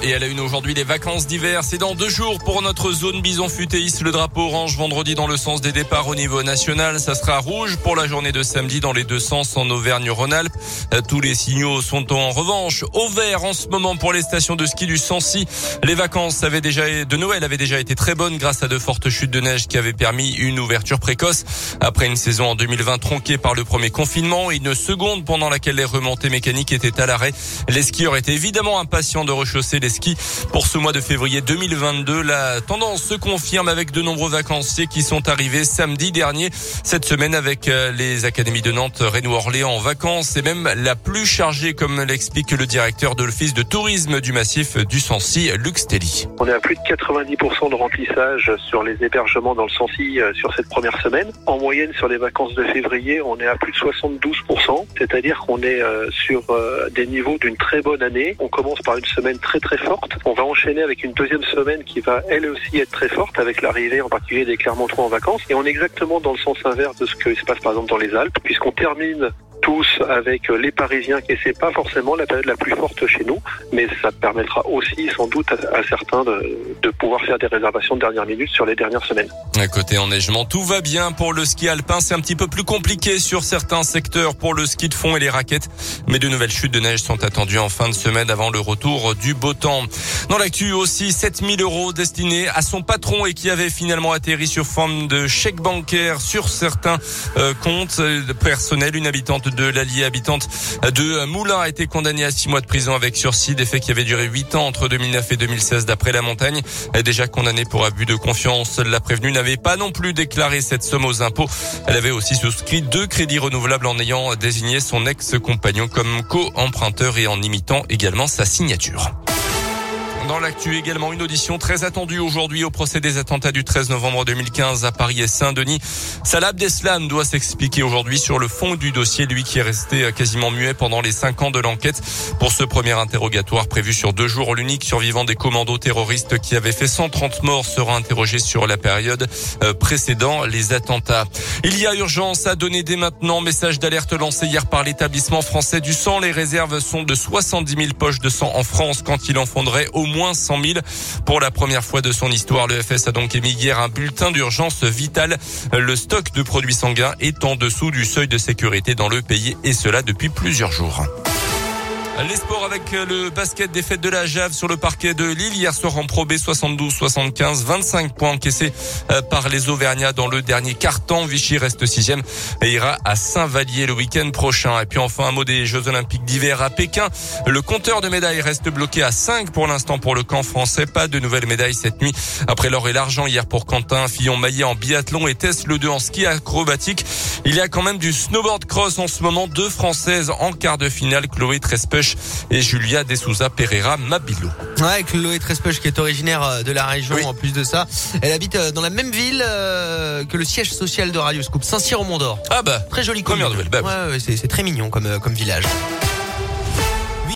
Et elle a une aujourd'hui les vacances d'hiver. C'est dans deux jours pour notre zone bison futéiste. Le drapeau orange vendredi dans le sens des départs au niveau national. Ça sera rouge pour la journée de samedi dans les deux sens en Auvergne-Rhône-Alpes. Euh, tous les signaux sont en revanche au vert en ce moment pour les stations de ski du Sancy. Les vacances avaient déjà, de Noël avaient déjà été très bonnes grâce à de fortes chutes de neige qui avaient permis une ouverture précoce. Après une saison en 2020 tronquée par le premier confinement et une seconde pendant laquelle les remontées mécaniques étaient à l'arrêt. Les skieurs étaient évidemment impatients de rechausser les ski. Pour ce mois de février 2022, la tendance se confirme avec de nombreux vacanciers qui sont arrivés samedi dernier. Cette semaine avec euh, les académies de Nantes, Rennes Orléans en vacances et même la plus chargée comme l'explique le directeur de l'office de tourisme du massif du Sancy, Luc Stelly. On est à plus de 90% de remplissage sur les hébergements dans le Sancy euh, sur cette première semaine. En moyenne sur les vacances de février, on est à plus de 72%, c'est-à-dire qu'on est euh, sur des niveaux d'une très bonne année. On commence par une semaine très très On va enchaîner avec une deuxième semaine qui va elle aussi être très forte avec l'arrivée en particulier des Clermontois en vacances. Et on est exactement dans le sens inverse de ce qui se passe par exemple dans les Alpes, puisqu'on termine tous avec les Parisiens, et c'est pas forcément la période la plus forte chez nous, mais ça permettra aussi sans doute à, certains de, de, pouvoir faire des réservations de dernière minute sur les dernières semaines. À côté enneigement, tout va bien pour le ski alpin. C'est un petit peu plus compliqué sur certains secteurs pour le ski de fond et les raquettes, mais de nouvelles chutes de neige sont attendues en fin de semaine avant le retour du beau temps. Dans l'actu aussi, 7000 euros destinés à son patron et qui avait finalement atterri sur forme de chèque bancaire sur certains euh, comptes personnels. Une habitante de l'Allier habitante de Moulins a été condamnée à six mois de prison avec sursis, des faits qui avaient duré huit ans entre 2009 et 2016 d'après la montagne. Déjà condamnée pour abus de confiance, la prévenue n'avait pas non plus déclaré cette somme aux impôts. Elle avait aussi souscrit deux crédits renouvelables en ayant désigné son ex-compagnon comme co-emprunteur et en imitant également sa signature. Dans l'actu également, une audition très attendue aujourd'hui au procès des attentats du 13 novembre 2015 à Paris et Saint-Denis. Salah Abdeslam doit s'expliquer aujourd'hui sur le fond du dossier, lui qui est resté quasiment muet pendant les cinq ans de l'enquête. Pour ce premier interrogatoire prévu sur deux jours, l'unique survivant des commandos terroristes qui avait fait 130 morts sera interrogé sur la période euh, précédant les attentats. Il y a urgence à donner dès maintenant. Message d'alerte lancé hier par l'établissement français du sang. Les réserves sont de 70 000 poches de sang en France quand il en faudrait au moins moins 100 000. Pour la première fois de son histoire, le FS a donc émis hier un bulletin d'urgence vital. Le stock de produits sanguins est en dessous du seuil de sécurité dans le pays et cela depuis plusieurs jours. Les sports avec le basket des fêtes de la Jave sur le parquet de Lille. Hier soir en Pro B 72-75, 25 points encaissés euh, par les Auvergnats dans le dernier quart-temps. Vichy reste sixième et ira à Saint-Vallier le week-end prochain. Et puis enfin un mot des Jeux Olympiques d'hiver à Pékin. Le compteur de médailles reste bloqué à 5 pour l'instant pour le camp français. Pas de nouvelles médailles cette nuit. Après l'or et l'argent hier pour Quentin, Fillon Maillet en biathlon et Tess Le 2 en ski acrobatique. Il y a quand même du snowboard cross en ce moment. Deux Françaises en quart de finale. Chloé Trespech et Julia De Souza Pereira Mabilo. Ouais, Chloé Trespech qui est originaire euh, de la région en plus de ça. Elle habite euh, dans la même ville euh, que le siège social de Radio Scoop, Saint-Cyr au Mont d'Or. Ah bah très joli première nouvelle. Bah ouais, c'est très mignon comme comme village.